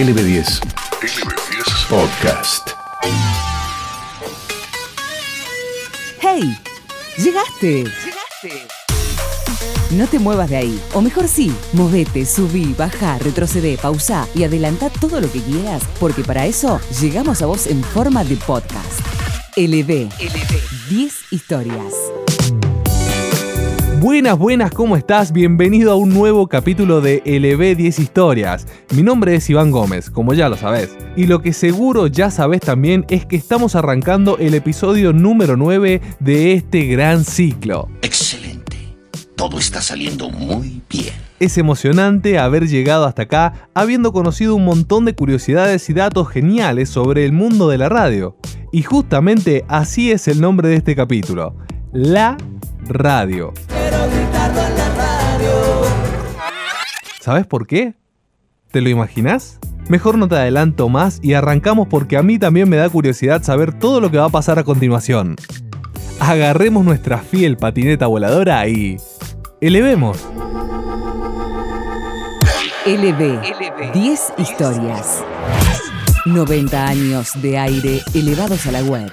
LB10. LB10 Podcast. ¡Hey! ¡Llegaste! ¡Llegaste! No te muevas de ahí. O mejor sí, movete, subí, baja, retrocede, pausa y adelanta todo lo que quieras, porque para eso llegamos a vos en forma de podcast. LB. LB. 10 historias. Buenas, buenas, ¿cómo estás? Bienvenido a un nuevo capítulo de LB 10 Historias. Mi nombre es Iván Gómez, como ya lo sabes. Y lo que seguro ya sabes también es que estamos arrancando el episodio número 9 de este gran ciclo. Excelente. Todo está saliendo muy bien. Es emocionante haber llegado hasta acá habiendo conocido un montón de curiosidades y datos geniales sobre el mundo de la radio. Y justamente así es el nombre de este capítulo. La radio. ¿Sabes por qué? ¿Te lo imaginas? Mejor no te adelanto más y arrancamos porque a mí también me da curiosidad saber todo lo que va a pasar a continuación. Agarremos nuestra fiel patineta voladora y... elevemos. LB. 10 historias. 90 años de aire elevados a la web.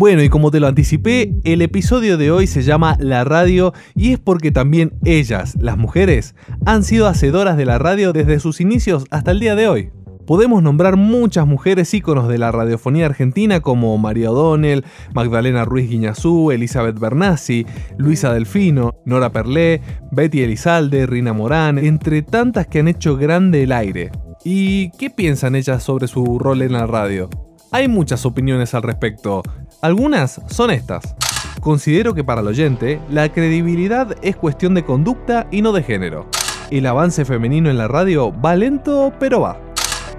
Bueno, y como te lo anticipé, el episodio de hoy se llama La radio y es porque también ellas, las mujeres, han sido hacedoras de la radio desde sus inicios hasta el día de hoy. Podemos nombrar muchas mujeres íconos de la radiofonía argentina como María O'Donnell, Magdalena Ruiz Guiñazú, Elizabeth Bernassi, Luisa Delfino, Nora Perlé, Betty Elizalde, Rina Morán, entre tantas que han hecho grande el aire. ¿Y qué piensan ellas sobre su rol en la radio? Hay muchas opiniones al respecto. Algunas son estas. Considero que para el oyente, la credibilidad es cuestión de conducta y no de género. El avance femenino en la radio va lento, pero va.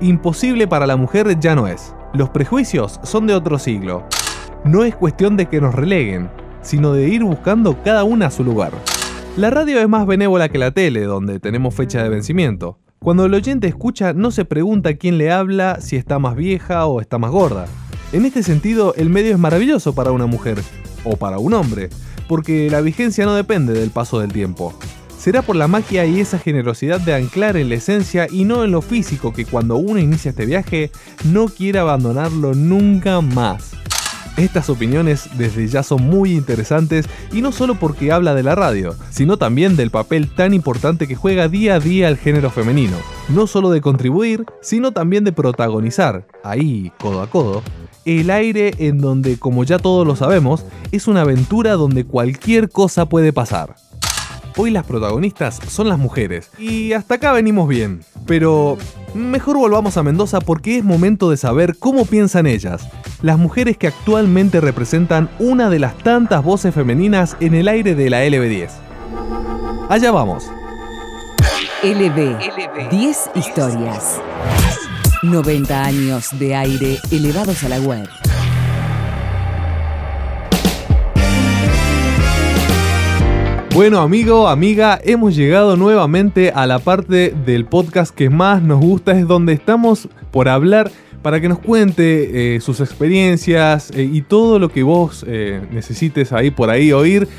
Imposible para la mujer ya no es. Los prejuicios son de otro siglo. No es cuestión de que nos releguen, sino de ir buscando cada una su lugar. La radio es más benévola que la tele, donde tenemos fecha de vencimiento. Cuando el oyente escucha no se pregunta quién le habla, si está más vieja o está más gorda. En este sentido, el medio es maravilloso para una mujer, o para un hombre, porque la vigencia no depende del paso del tiempo. Será por la magia y esa generosidad de anclar en la esencia y no en lo físico que cuando uno inicia este viaje no quiere abandonarlo nunca más. Estas opiniones desde ya son muy interesantes y no solo porque habla de la radio, sino también del papel tan importante que juega día a día el género femenino. No solo de contribuir, sino también de protagonizar, ahí, codo a codo, el aire en donde, como ya todos lo sabemos, es una aventura donde cualquier cosa puede pasar. Hoy las protagonistas son las mujeres, y hasta acá venimos bien. Pero mejor volvamos a Mendoza porque es momento de saber cómo piensan ellas, las mujeres que actualmente representan una de las tantas voces femeninas en el aire de la LB10. Allá vamos. LB, 10 historias. 90 años de aire elevados a la web. Bueno amigo, amiga, hemos llegado nuevamente a la parte del podcast que más nos gusta, es donde estamos por hablar para que nos cuente eh, sus experiencias eh, y todo lo que vos eh, necesites ahí por ahí oír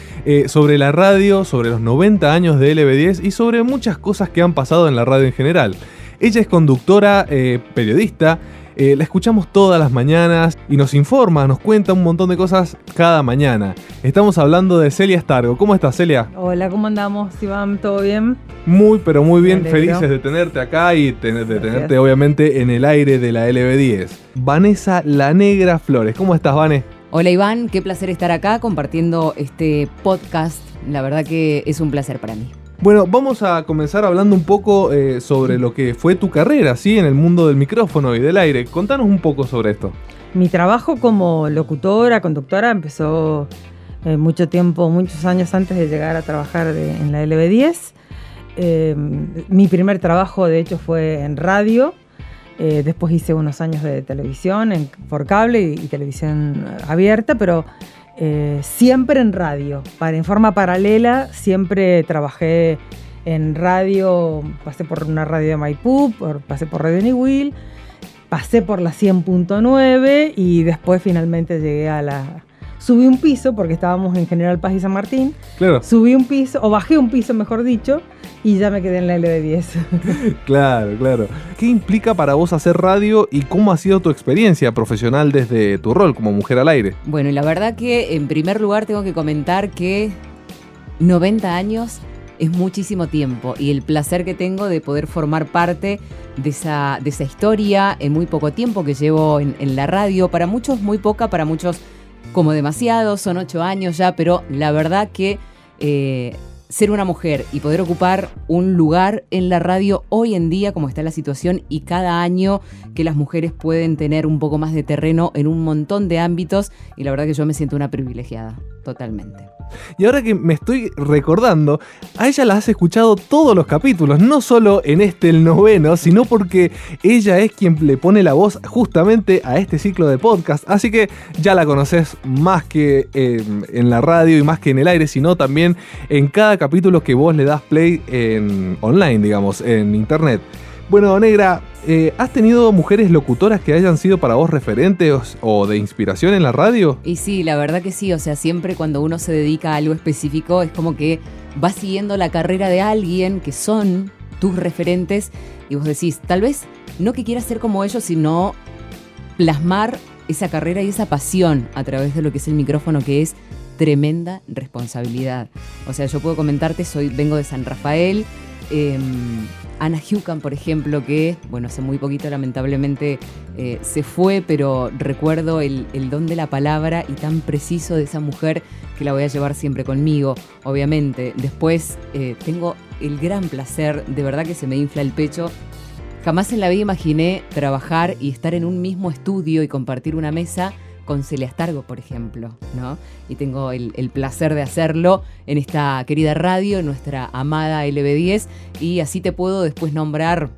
sobre la radio, sobre los 90 años de LB10 y sobre muchas cosas que han pasado en la radio en general. Ella es conductora, periodista, eh, la escuchamos todas las mañanas y nos informa, nos cuenta un montón de cosas cada mañana. Estamos hablando de Celia Stargo. ¿Cómo estás, Celia? Hola, ¿cómo andamos, Iván? ¿Todo bien? Muy, pero muy bien. Felices de tenerte acá y de tenerte, obviamente, en el aire de la LB10. Vanessa La Negra Flores. ¿Cómo estás, Vane? Hola, Iván. Qué placer estar acá compartiendo este podcast. La verdad que es un placer para mí. Bueno, vamos a comenzar hablando un poco eh, sobre lo que fue tu carrera, ¿sí? En el mundo del micrófono y del aire. Contanos un poco sobre esto. Mi trabajo como locutora, conductora, empezó eh, mucho tiempo, muchos años antes de llegar a trabajar en la LB10. Eh, mi primer trabajo, de hecho, fue en radio. después hice unos años de televisión por cable y televisión abierta, pero eh, siempre en radio. Para, en forma paralela, siempre trabajé en radio, pasé por una radio de Maipú, pasé por Radio Niwil, pasé por la 100.9 y después finalmente llegué a la subí un piso, porque estábamos en General Paz y San Martín, Claro, subí un piso, o bajé un piso, mejor dicho, y ya me quedé en la LB10. claro, claro. ¿Qué implica para vos hacer radio y cómo ha sido tu experiencia profesional desde tu rol como mujer al aire? Bueno, y la verdad que en primer lugar tengo que comentar que 90 años es muchísimo tiempo y el placer que tengo de poder formar parte de esa, de esa historia en muy poco tiempo que llevo en, en la radio. Para muchos muy poca, para muchos como demasiado, son ocho años ya, pero la verdad que eh, ser una mujer y poder ocupar un lugar en la radio hoy en día, como está la situación, y cada año que las mujeres pueden tener un poco más de terreno en un montón de ámbitos, y la verdad que yo me siento una privilegiada, totalmente. Y ahora que me estoy recordando, a ella la has escuchado todos los capítulos, no solo en este el noveno, sino porque ella es quien le pone la voz justamente a este ciclo de podcast. Así que ya la conoces más que eh, en la radio y más que en el aire, sino también en cada capítulo que vos le das play en online, digamos, en internet. Bueno, Negra, eh, ¿has tenido mujeres locutoras que hayan sido para vos referentes o de inspiración en la radio? Y sí, la verdad que sí, o sea, siempre cuando uno se dedica a algo específico es como que vas siguiendo la carrera de alguien que son tus referentes y vos decís, tal vez no que quieras ser como ellos, sino plasmar esa carrera y esa pasión a través de lo que es el micrófono, que es tremenda responsabilidad. O sea, yo puedo comentarte, soy, vengo de San Rafael, eh, Ana Hucan, por ejemplo, que, bueno, hace muy poquito lamentablemente eh, se fue, pero recuerdo el, el, don de la palabra y tan preciso de esa mujer que la voy a llevar siempre conmigo, obviamente. Después eh, tengo el gran placer, de verdad que se me infla el pecho. Jamás en la vida imaginé trabajar y estar en un mismo estudio y compartir una mesa con Celia Stargo, por ejemplo, ¿no? Y tengo el, placer de hacerlo en esta querida radio, nuestra amada LB10, y así te puedo después nombrar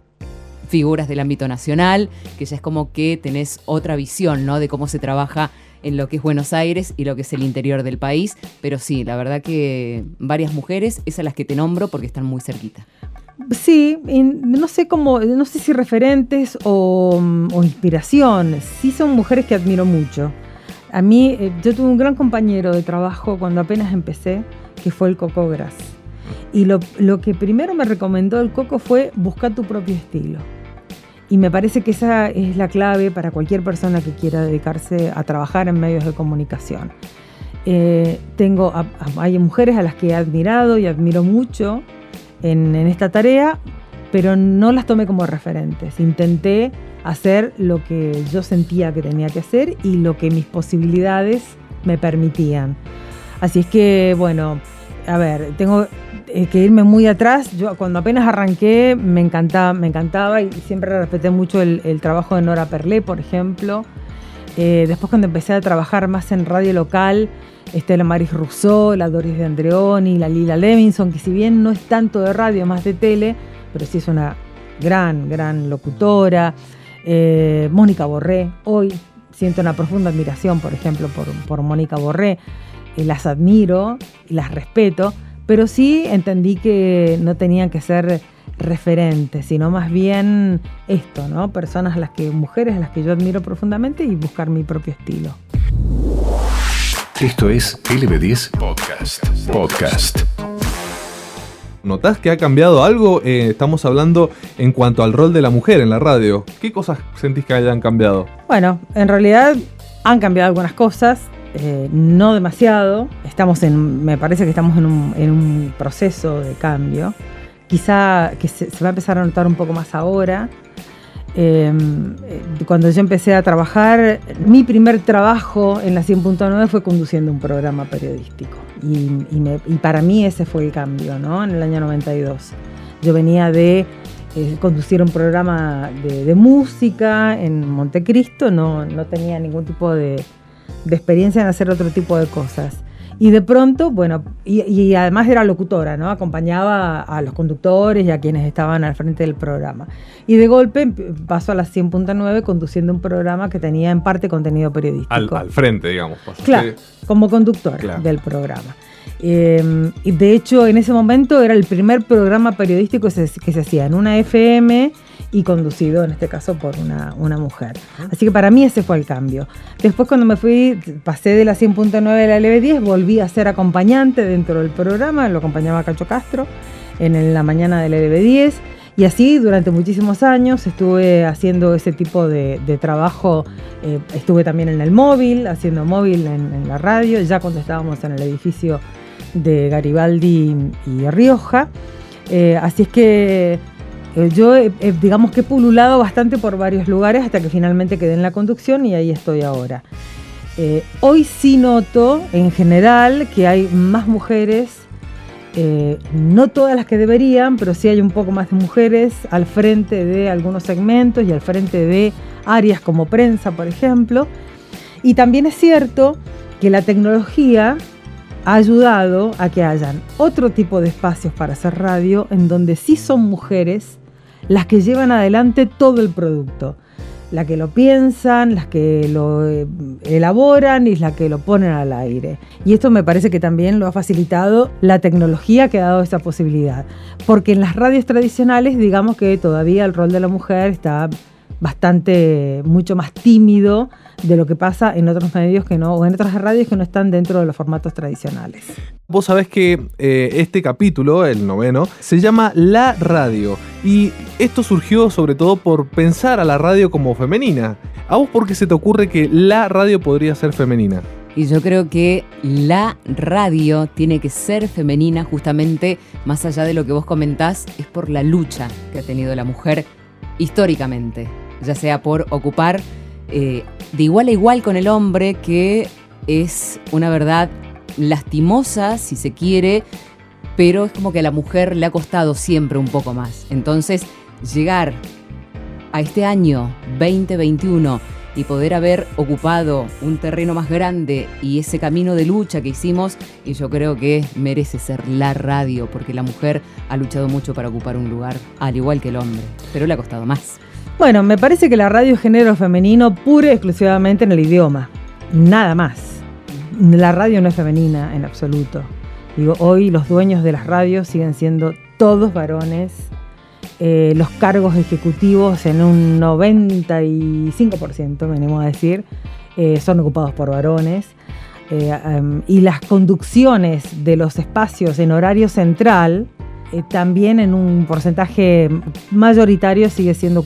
figuras del ámbito nacional, que ya es como que tenés otra visión, ¿no? De cómo se trabaja en lo que es Buenos Aires y lo que es el interior del país, pero sí, la verdad que varias mujeres, esas las que te nombro porque están muy cerquita. Sí, no sé cómo, no sé si referentes o, o, inspiración. Sí son mujeres que admiro mucho. A mí, eh, yo tuve un gran compañero de trabajo cuando apenas empecé, que fue el Coco Gras. Y lo, que primero me recomendó el Coco fue buscar tu propio estilo. Y me parece que esa es la clave para cualquier persona que quiera dedicarse a trabajar en medios de comunicación. Eh, tengo, hay mujeres a las que he admirado y admiro mucho, en, esta tarea, pero no las tomé como referentes. Intenté hacer lo que yo sentía que tenía que hacer y lo que mis posibilidades me permitían. Así es que, bueno, a ver, tengo que irme muy atrás. Yo cuando apenas arranqué me encantaba, me encantaba y siempre respeté mucho el, trabajo de Nora Perlé, por ejemplo. Eh, después cuando empecé a trabajar más en radio local, este, la Maris Rousseau, la Doris de Andreoni, la Lila Levinson, que si bien no es tanto de radio, más de tele, pero sí es una gran, gran locutora. Eh, Mónica Borré, hoy siento una profunda admiración, por ejemplo, por, por Mónica Borré. Eh, las admiro las respeto, pero sí entendí que no tenían que ser referentes, sino más bien esto, ¿no? Personas a las que, mujeres a las que yo admiro profundamente y buscar mi propio estilo. Esto es LB10 Podcast. Podcast. ¿Notás que ha cambiado algo? Eh, estamos hablando en cuanto al rol de la mujer en la radio. ¿Qué cosas sentís que hayan cambiado? Bueno, en realidad han cambiado algunas cosas, eh, no demasiado. Estamos en, me parece que estamos en un, proceso de cambio. Quizá que se, se, va a empezar a notar un poco más ahora. Eh, cuando yo empecé a trabajar, mi primer trabajo en la 100.9 fue conduciendo un programa periodístico. Y, para mí ese fue el cambio, ¿no? En el año 92. Yo venía de eh, conducir un programa de, de, música en Montecristo, no, no tenía ningún tipo de, de experiencia en hacer otro tipo de cosas. Y de pronto, bueno, y, y, además era locutora, ¿no? Acompañaba a los conductores y a quienes estaban al frente del programa. Y de golpe pasó a las 100.9 conduciendo un programa que tenía en parte contenido periodístico. Al, al frente, digamos. Claro, como conductor claro. del programa. Eh, y de hecho, en ese momento era el primer programa periodístico que se, que se hacía en una FM y conducido en este caso por una, una, mujer. Así que para mí ese fue el cambio. Después cuando me fui, pasé de la 100.9 de la LB10, volví a ser acompañante dentro del programa, lo acompañaba Cacho Castro en la mañana de la LB10. Y así durante muchísimos años estuve haciendo ese tipo de, trabajo. Eh, estuve también en el móvil, haciendo móvil en, la radio, ya cuando estábamos en el edificio de Garibaldi y Rioja. Eh, así es que eh, yo, digamos que he pululado bastante por varios lugares hasta que finalmente quedé en la conducción y ahí estoy ahora. hoy sí noto en general que hay más mujeres eh, no todas las que deberían, pero sí hay un poco más de mujeres al frente de algunos segmentos y al frente de áreas como prensa, por ejemplo. Y también es cierto que la tecnología ha ayudado a que hayan otro tipo de espacios para hacer radio en donde sí son mujeres las que llevan adelante todo el producto la que lo piensan, las que lo eh, elaboran y la que lo ponen al aire. Y esto me parece que también lo ha facilitado la tecnología que ha dado esa posibilidad. Porque en las radios tradicionales, digamos que todavía el rol de la mujer está bastante, mucho más tímido de lo que pasa en otros medios que no, o en otras radios que no están dentro de los formatos tradicionales. Vos sabés que eh, este capítulo, el noveno, se llama La Radio. Y esto surgió sobre todo por pensar a la radio como femenina. ¿A vos por qué se te ocurre que la radio podría ser femenina? Y yo creo que la radio tiene que ser femenina justamente, más allá de lo que vos comentás, es por la lucha que ha tenido la mujer históricamente, ya sea por ocupar eh, de igual a igual con el hombre, que es una verdad lastimosa, si se quiere, pero es como que a la mujer le ha costado siempre un poco más. Entonces, llegar a este año 2021 y poder haber ocupado un terreno más grande y ese camino de lucha que hicimos, y yo creo que merece ser la radio, porque la mujer ha luchado mucho para ocupar un lugar, al igual que el hombre, pero le ha costado más. Bueno, me parece que la radio es género femenino pura y exclusivamente en el idioma, nada más. La radio no es femenina en absoluto. Digo, hoy los dueños de las radios siguen siendo todos varones. Eh, los cargos ejecutivos en un 95%, venimos a decir, eh, son ocupados por varones. Eh, y las conducciones de los espacios en horario central, también en un porcentaje mayoritario sigue siendo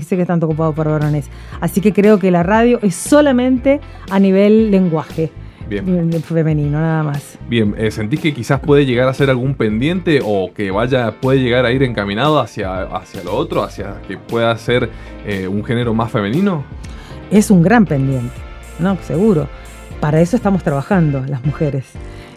sigue estando ocupado por varones. Así que creo que la radio es solamente a nivel lenguaje. Bien. Femenino, nada más. Bien, eh, ¿sentís que quizás puede llegar a ser algún pendiente o que vaya, puede llegar a ir encaminado hacia, hacia lo otro, hacia que pueda ser eh, un género más femenino? Es un gran pendiente, ¿no? Seguro. Para eso estamos trabajando las mujeres,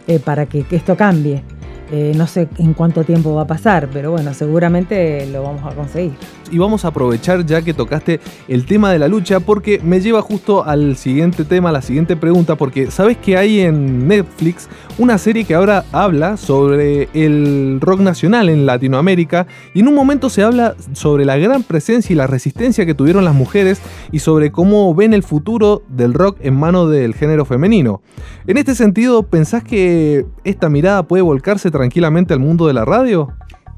eh, para que esto cambie. Eh, no sé en cuánto tiempo va a pasar, pero bueno, seguramente lo vamos a conseguir. Y vamos a aprovechar ya que tocaste el tema de la lucha porque me lleva justo al siguiente tema, a la siguiente pregunta, porque sabes que hay en Netflix una serie que ahora habla sobre el rock nacional en Latinoamérica y en un momento se habla sobre la gran presencia y la resistencia que tuvieron las mujeres y sobre cómo ven el futuro del rock en mano del género femenino. En este sentido, ¿pensás que esta mirada puede volcarse tranquilamente al mundo de la radio?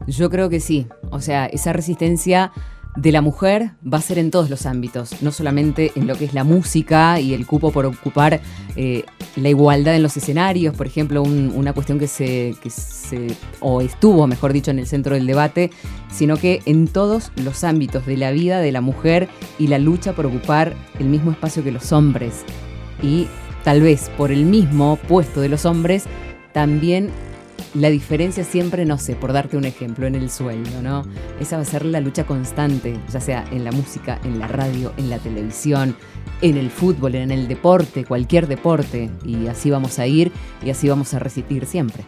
Yo creo que sí. O sea, esa resistencia de la mujer va a ser en todos los ámbitos, no solamente en lo que es la música y el cupo por ocupar eh, la igualdad en los escenarios, por ejemplo, una cuestión que se, que se, o estuvo, mejor dicho, en el centro del debate, sino que en todos los ámbitos de la vida de la mujer y la lucha por ocupar el mismo espacio que los hombres. Y tal vez por el mismo puesto de los hombres, también la diferencia siempre, no sé, por darte un ejemplo, en el sueldo, ¿no? Esa va a ser la lucha constante, ya sea en la música, en la radio, en la televisión, en el fútbol, en el deporte, cualquier deporte. Y así vamos a ir y así vamos a resistir siempre.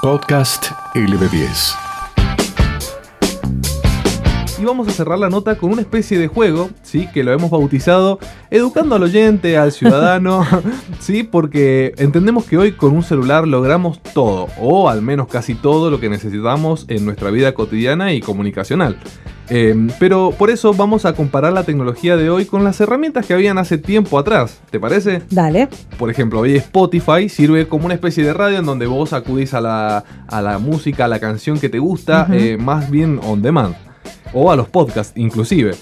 Podcast LB10 y vamos a cerrar la nota con una especie de juego, ¿sí? Que lo hemos bautizado educando al oyente, al ciudadano, ¿sí? Porque entendemos que hoy con un celular logramos todo, o al menos casi todo lo que necesitamos en nuestra vida cotidiana y comunicacional. Em, pero por eso vamos a comparar la tecnología de hoy con las herramientas que habían hace tiempo atrás. ¿Te parece? Dale. Por ejemplo, hoy Spotify sirve como una especie de radio en donde vos acudís a la, música, a la canción que te gusta, eh, más bien on demand. O a los podcasts inclusive.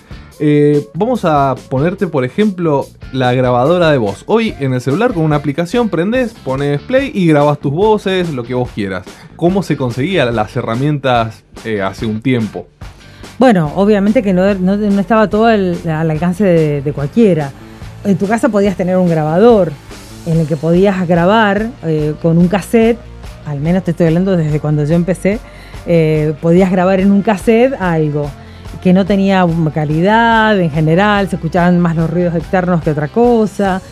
Eh, vamos a ponerte, por ejemplo, la grabadora de voz. Hoy en el celular con una aplicación prendes, pones play y grabas tus voces, lo que vos quieras. ¿Cómo se conseguían las herramientas eh, hace un tiempo? Bueno, obviamente que no, estaba todo al, alcance de, cualquiera. En tu casa podías tener un grabador en el que podías grabar eh, con un cassette, al menos te estoy hablando desde cuando yo empecé, podías grabar en un cassette algo que no tenía calidad en general, se escuchaban más los ruidos externos que otra cosa.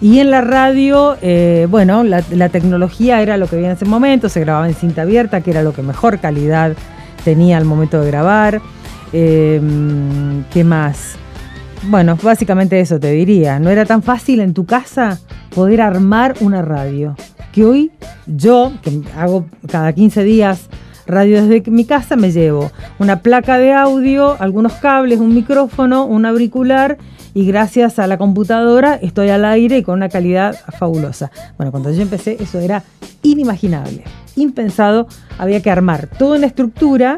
Y en la radio, eh, bueno, la, tecnología era lo que había en ese momento, se grababa en cinta abierta, que era lo que mejor calidad tenía al momento de grabar. Em, ¿Qué más? Bueno, básicamente eso te diría. No era tan fácil en tu casa poder armar una radio. Que hoy yo, que hago cada 15 días radio desde mi casa, me llevo una placa de audio, algunos cables, un micrófono, un auricular y gracias a la computadora estoy al aire y con una calidad fabulosa. Bueno, cuando yo empecé eso era inimaginable, impensado, había que armar toda una estructura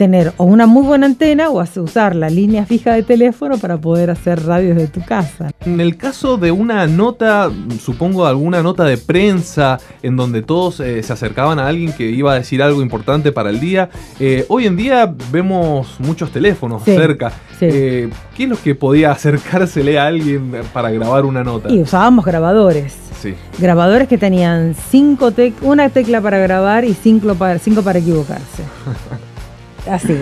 tener o una muy buena antena o usar la línea fija de teléfono para poder hacer radio desde tu casa. En el caso de una nota, supongo alguna nota de prensa en donde todos eh, se acercaban a alguien que iba a decir algo importante para el día, eh, hoy en día vemos muchos teléfonos cerca. Eh, ¿Qué es lo que podía acercársele a alguien para grabar una nota? Y usábamos grabadores. Sí. Grabadores que tenían cinco una tecla para grabar y cinco para, cinco para equivocarse. así.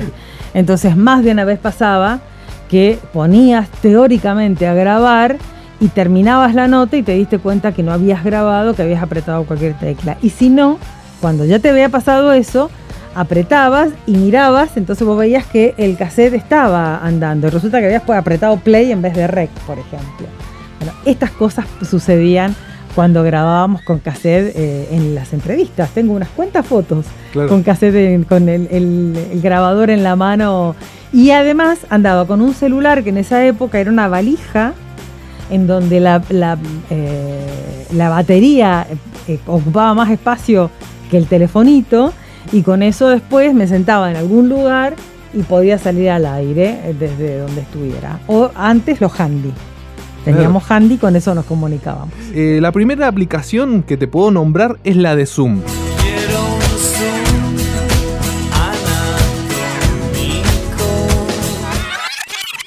Entonces, más de una vez pasaba que ponías teóricamente a grabar y terminabas la nota y te diste cuenta que no habías grabado, que habías apretado cualquier tecla. Y si no, cuando ya te había pasado eso, apretabas y mirabas, entonces vos veías que el cassette estaba andando. Resulta que habías apretado play en vez de rec, por ejemplo. Bueno, estas cosas sucedían cuando grabábamos con cassette eh, en las entrevistas. Tengo unas cuantas fotos con cassette, con el, grabador en la mano. Y además andaba con un celular que en esa época era una valija en donde la, la, eh, batería eh, ocupaba más espacio que el telefonito y con eso después me sentaba en algún lugar y podía salir al aire desde donde estuviera. O antes los handy. Teníamos handy, con eso nos comunicábamos. Eh, la primera aplicación que te puedo nombrar es la de Zoom.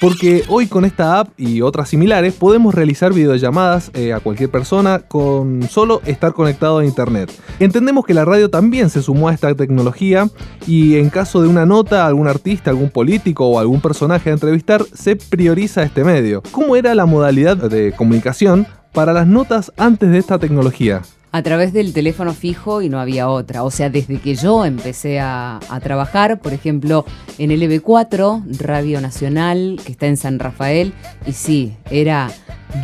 Porque hoy con esta app y otras similares podemos realizar videollamadas eh, a cualquier persona con solo estar conectado a internet. Entendemos que la radio también se sumó a esta tecnología y en caso de una nota, algún artista, algún político o algún personaje a entrevistar, se prioriza este medio. ¿Cómo era la modalidad de comunicación para las notas antes de esta tecnología? A través del teléfono fijo y no había otra. O sea, desde que yo empecé a, trabajar, por ejemplo, en LB4, Radio Nacional, que está en San Rafael, y sí, era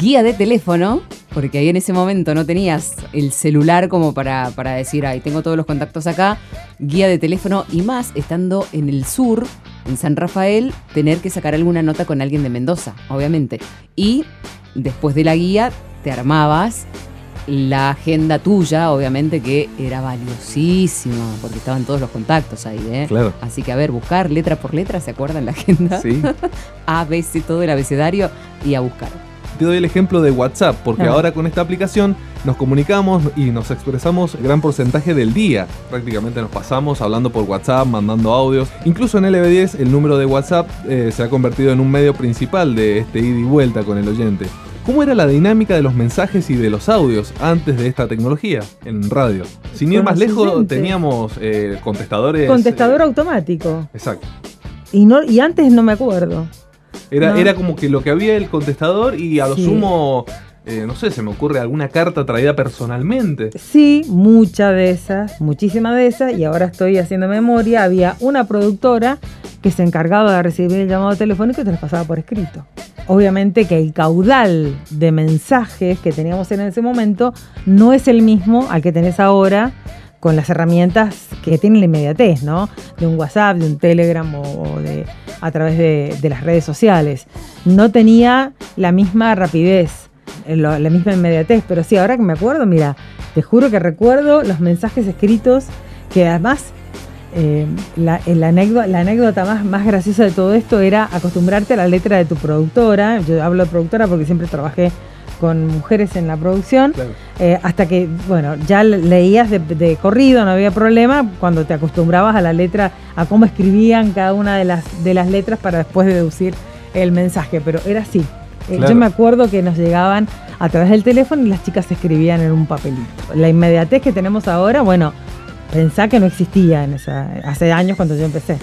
guía de teléfono, porque ahí en ese momento no tenías el celular como para, para decir, ay, tengo todos los contactos acá, guía de teléfono y más, estando en el sur, en San Rafael, tener que sacar alguna nota con alguien de Mendoza, obviamente. Y después de la guía, te armabas la agenda tuya, obviamente que era valiosísima, porque estaban todos los contactos ahí, ¿eh? Claro. Así que a ver, buscar letra por letra, ¿se acuerdan la agenda? Sí. a, B, C, todo el abecedario y a buscar. Te doy el ejemplo de WhatsApp, porque ahora con esta aplicación nos comunicamos y nos expresamos gran porcentaje del día. Prácticamente nos pasamos hablando por WhatsApp, mandando audios. Incluso en LB10 el número de WhatsApp eh, se ha convertido en un medio principal de este ida y vuelta con el oyente. ¿Cómo era la dinámica de los mensajes y de los audios antes de esta tecnología en radio? Sin ir más lejos, teníamos eh, contestadores. Contestador eh, automático. Exacto. Y, no, y antes no me acuerdo. Era, era como que lo que había el contestador y a lo sumo eh, no sé, se me ocurre alguna carta traída personalmente. Sí, muchas de esas, muchísimas de esas, y ahora estoy haciendo memoria, había una productora que se encargaba de recibir el llamado telefónico y te lo pasaba por escrito obviamente que el caudal de mensajes que teníamos en ese momento no es el mismo al que tenés ahora con las herramientas que tienen la inmediatez, ¿no? De un WhatsApp, de un Telegram o de, a través de, las redes sociales. No tenía la misma rapidez, eh, la misma inmediatez, pero sí, ahora que me acuerdo, mira, te juro que recuerdo los mensajes escritos que además eh, la, el anécdota, la anécdota más, más graciosa de todo esto era acostumbrarte a la letra de tu productora. Yo hablo de productora porque siempre trabajé con mujeres en la producción, eh, hasta que, bueno, ya leías de, de, corrido, no había problema, cuando te acostumbrabas a la letra, a cómo escribían cada una de las, de las letras para después deducir el mensaje, pero era así. Yo me acuerdo que nos llegaban a través del teléfono y las chicas escribían en un papelito. La inmediatez que tenemos ahora, bueno, pensá que no existía en esa, hace años cuando yo empecé.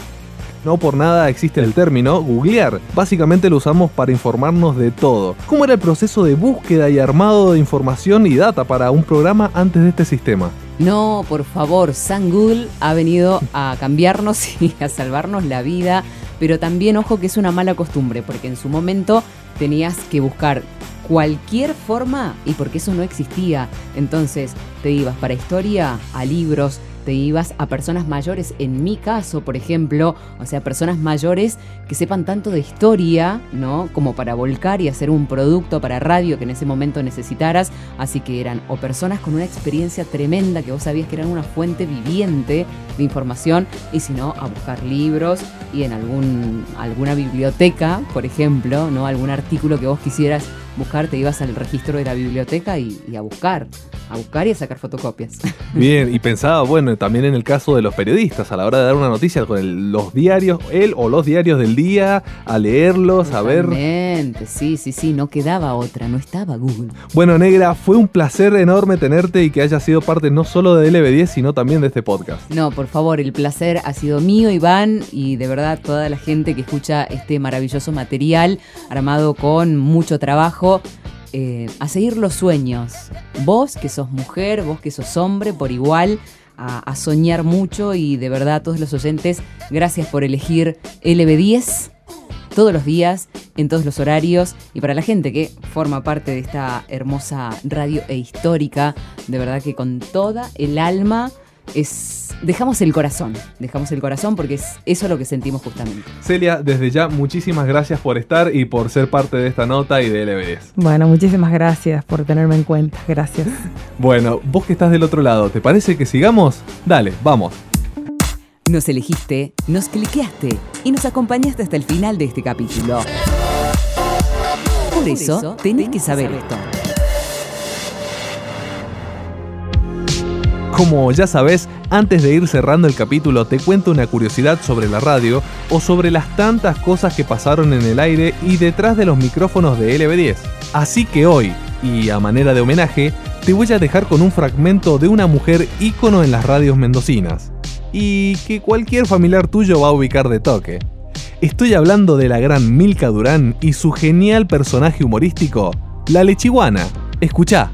No por nada existe el término googlear. Básicamente lo usamos para informarnos de todo. ¿Cómo era el proceso de búsqueda y armado de información y data para un programa antes de este sistema? No, por favor, San Google ha venido a cambiarnos y a salvarnos la vida, pero también ojo que es una mala costumbre, porque en su momento tenías que buscar cualquier forma y porque eso no existía. Entonces te ibas para historia, a libros, te ibas a personas mayores, en mi caso, por ejemplo, o sea, personas mayores que sepan tanto de historia, ¿no? Como para volcar y hacer un producto para radio que en ese momento necesitaras. Así que eran o personas con una experiencia tremenda que vos sabías que eran una fuente viviente de información, y si no, a buscar libros y en algún, alguna biblioteca, por ejemplo, ¿no? Algún artículo que vos quisieras buscar, te ibas al registro de la biblioteca y, y, a buscar, a buscar y a sacar fotocopias. Bien, y pensaba, bueno, también en el caso de los periodistas, a la hora de dar una noticia con el, los diarios, él o los diarios del día, a leerlos, a ver. Sí, sí, sí, no quedaba otra, no estaba Google. Bueno, Negra, fue un placer enorme tenerte y que hayas sido parte no solo de LB10, sino también de este podcast. No, por favor, el placer ha sido mío, Iván, y de verdad toda la gente que escucha este maravilloso material armado con mucho trabajo eh, a seguir los sueños. Vos que sos mujer, vos que sos hombre, por igual, a, a soñar mucho y de verdad todos los oyentes, gracias por elegir LB10 todos los días, en todos los horarios y para la gente que forma parte de esta hermosa radio e histórica, de verdad que con toda el alma es dejamos el corazón, dejamos el corazón porque es eso lo que sentimos justamente. Celia, desde ya muchísimas gracias por estar y por ser parte de esta nota y de LB10. Bueno, muchísimas gracias por tenerme en cuenta, gracias. bueno, vos que estás del otro lado, ¿te parece que sigamos? Dale, vamos. Nos elegiste, nos cliqueaste y nos acompañaste hasta el final de este capítulo. Por eso, tenés que saber esto. Como ya sabes, antes de ir cerrando el capítulo te cuento una curiosidad sobre la radio o sobre las tantas cosas que pasaron en el aire y detrás de los micrófonos de LB10. Así que hoy, y a manera de homenaje, te voy a dejar con un fragmento de una mujer ícono en las radios mendocinas. Y que cualquier familiar tuyo va a ubicar de toque. Estoy hablando de la gran Milka Durán y su genial personaje humorístico, la lechiguana. Escucha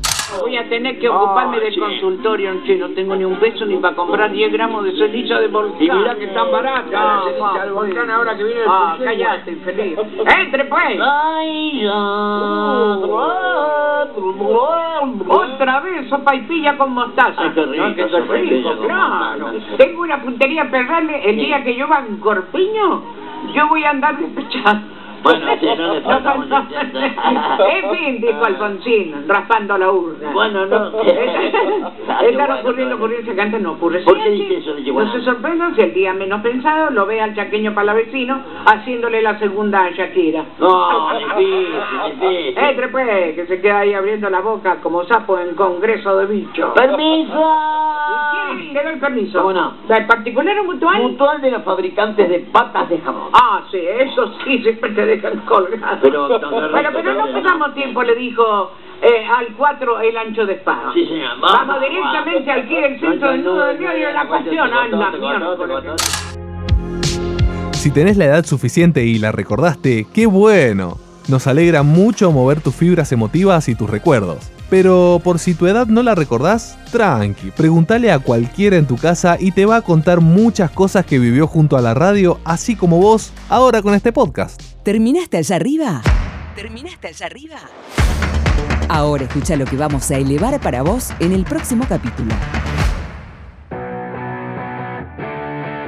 a tener que ocuparme del consultorio, che, no tengo ni un peso ni para comprar 10 gramos de ceniza de volcán. Y mirá que están baratas Ah, la ceniza volcán ahora que viene el Ah, callate, infeliz. ¡Entre, pues! Otra vez sopa y pilla con mostaza. Ay, qué rico, No, que claro. mostaza. Tengo una puntería perrale. El día que yo va en Corpiño, yo voy a andar despechado. Bueno, sí, no le falta mucho tiempo. En fin, dijo Alfonsín, raspando la urna. Bueno, no. Están ocurriendo ocurrencias que antes no ocurre. ¿Por qué dice eso? No se sorprendan si el día menos pensado lo ve al chaqueño palavecino haciéndole la segunda a Shakira. No, difícil. Entre pues, que se queda ahí abriendo la boca como sapo en congreso de bicho. ¡Permiso! ¿Quién le da el permiso? ¿Cómo no? ¿El particular o mutual? Mutual de los fabricantes de patas de jamón. Ah, sí, eso sí, siempre te dejan colgado. Pero, bueno, pero no perdamos tiempo, le dijo eh, al 4 el ancho de espada. Sí, señor. Vamos directamente aquí al centro del nudo del diario de la cuestión. Anda, mierda. Si tenés la edad suficiente y la recordaste, qué bueno. Nos alegra mucho mover tus fibras emotivas y tus recuerdos. Pero por si tu edad no la recordás, tranqui, pregúntale a cualquiera en tu casa y te va a contar muchas cosas que vivió junto a la radio, así como vos, ahora con este podcast. ¿Terminaste allá arriba? ¿Terminaste allá arriba? Ahora escucha lo que vamos a elevar para vos en el próximo capítulo.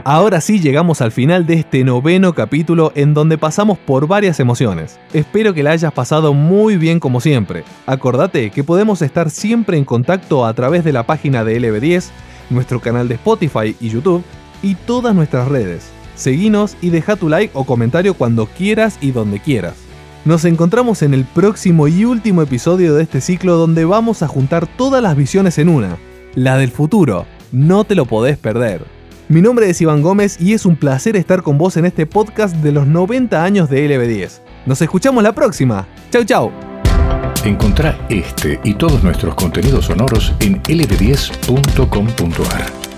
Ahora sí llegamos al final de este noveno capítulo en donde pasamos por varias emociones. Espero que la hayas pasado muy bien como siempre. Acordate que podemos estar siempre en contacto a través de la página de LB10, nuestro canal de Spotify y YouTube, y todas nuestras redes. Seguinos y deja tu like o comentario cuando quieras y donde quieras. Nos encontramos en el próximo y último episodio de este ciclo donde vamos a juntar todas las visiones en una, la del futuro. No te lo podés perder. Mi nombre es Iván Gómez y es un placer estar con vos en este podcast de los 90 años de LB10. Nos escuchamos la próxima. Chau chau. Encontrá este y todos nuestros contenidos sonoros en lb10.com.ar.